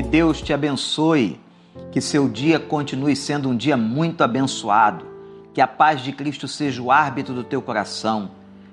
Que Deus te abençoe, que seu dia continue sendo um dia muito abençoado, que a paz de Cristo seja o árbitro do teu coração,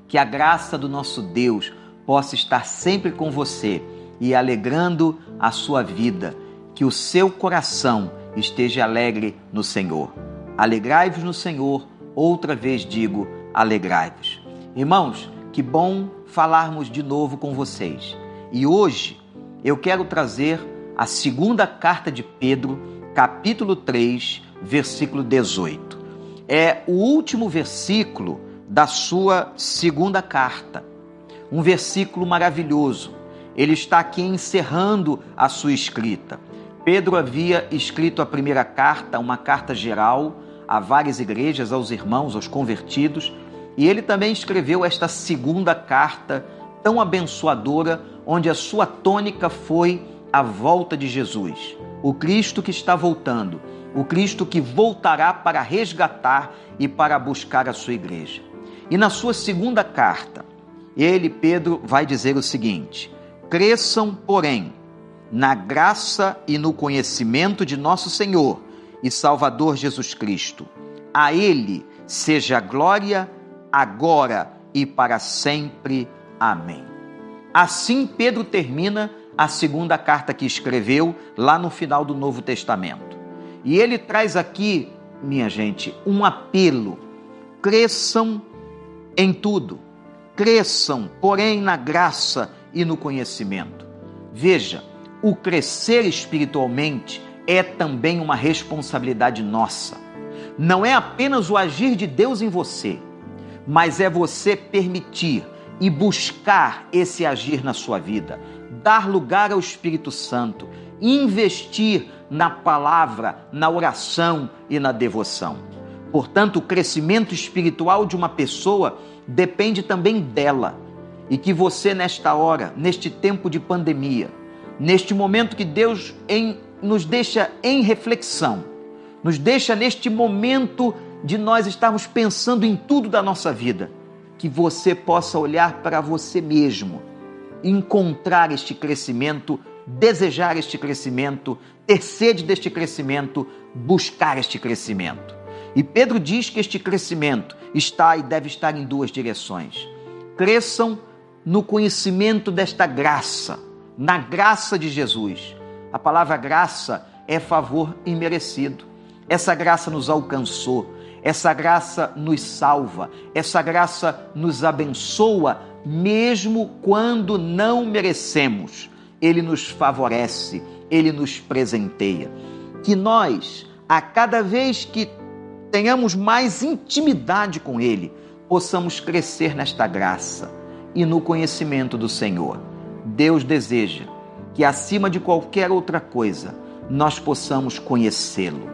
que a graça do nosso Deus possa estar sempre com você e alegrando a sua vida, que o seu coração esteja alegre no Senhor. Alegrai-vos no Senhor, outra vez digo, alegrai-vos. Irmãos, que bom falarmos de novo com vocês. E hoje eu quero trazer a segunda carta de Pedro, capítulo 3, versículo 18. É o último versículo da sua segunda carta. Um versículo maravilhoso. Ele está aqui encerrando a sua escrita. Pedro havia escrito a primeira carta, uma carta geral a várias igrejas, aos irmãos, aos convertidos, e ele também escreveu esta segunda carta tão abençoadora, onde a sua tônica foi a volta de Jesus, o Cristo que está voltando, o Cristo que voltará para resgatar e para buscar a sua igreja. E na sua segunda carta, ele, Pedro, vai dizer o seguinte: Cresçam, porém, na graça e no conhecimento de nosso Senhor e Salvador Jesus Cristo. A Ele seja a glória, agora e para sempre. Amém. Assim Pedro termina a segunda carta que escreveu lá no final do Novo Testamento. E ele traz aqui, minha gente, um apelo: cresçam em tudo, cresçam, porém, na graça e no conhecimento. Veja, o crescer espiritualmente é também uma responsabilidade nossa. Não é apenas o agir de Deus em você, mas é você permitir e buscar esse agir na sua vida, dar lugar ao Espírito Santo, investir na palavra, na oração e na devoção. Portanto, o crescimento espiritual de uma pessoa depende também dela. E que você, nesta hora, neste tempo de pandemia, neste momento que Deus em, nos deixa em reflexão, nos deixa neste momento de nós estarmos pensando em tudo da nossa vida, que você possa olhar para você mesmo, encontrar este crescimento, desejar este crescimento, ter sede deste crescimento, buscar este crescimento. E Pedro diz que este crescimento está e deve estar em duas direções. Cresçam no conhecimento desta graça, na graça de Jesus. A palavra graça é favor imerecido. Essa graça nos alcançou, essa graça nos salva, essa graça nos abençoa, mesmo quando não merecemos. Ele nos favorece, ele nos presenteia. Que nós, a cada vez que tenhamos mais intimidade com Ele, possamos crescer nesta graça e no conhecimento do Senhor. Deus deseja que, acima de qualquer outra coisa, nós possamos conhecê-lo.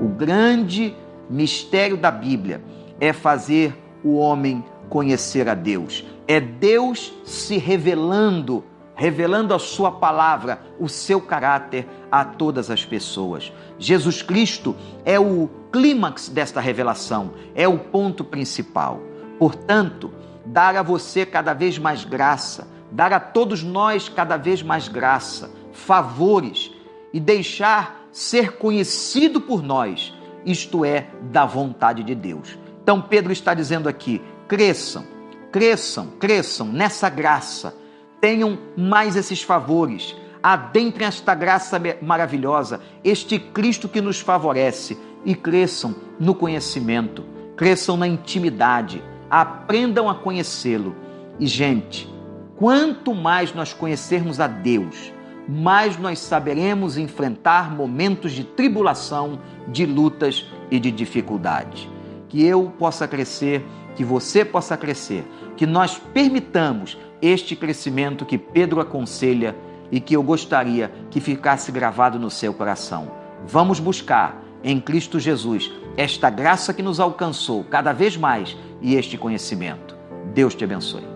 O grande mistério da Bíblia é fazer o homem conhecer a Deus. É Deus se revelando, revelando a sua palavra, o seu caráter a todas as pessoas. Jesus Cristo é o clímax desta revelação, é o ponto principal. Portanto, dar a você cada vez mais graça, dar a todos nós cada vez mais graça, favores e deixar ser conhecido por nós isto é, da vontade de Deus. Então Pedro está dizendo aqui: cresçam, cresçam, cresçam nessa graça, tenham mais esses favores, adentrem esta graça maravilhosa, este Cristo que nos favorece e cresçam no conhecimento, cresçam na intimidade, aprendam a conhecê-lo. E, gente, quanto mais nós conhecermos a Deus, mais nós saberemos enfrentar momentos de tribulação, de lutas e de dificuldade. Que eu possa crescer, que você possa crescer, que nós permitamos este crescimento que Pedro aconselha e que eu gostaria que ficasse gravado no seu coração. Vamos buscar em Cristo Jesus esta graça que nos alcançou cada vez mais e este conhecimento. Deus te abençoe.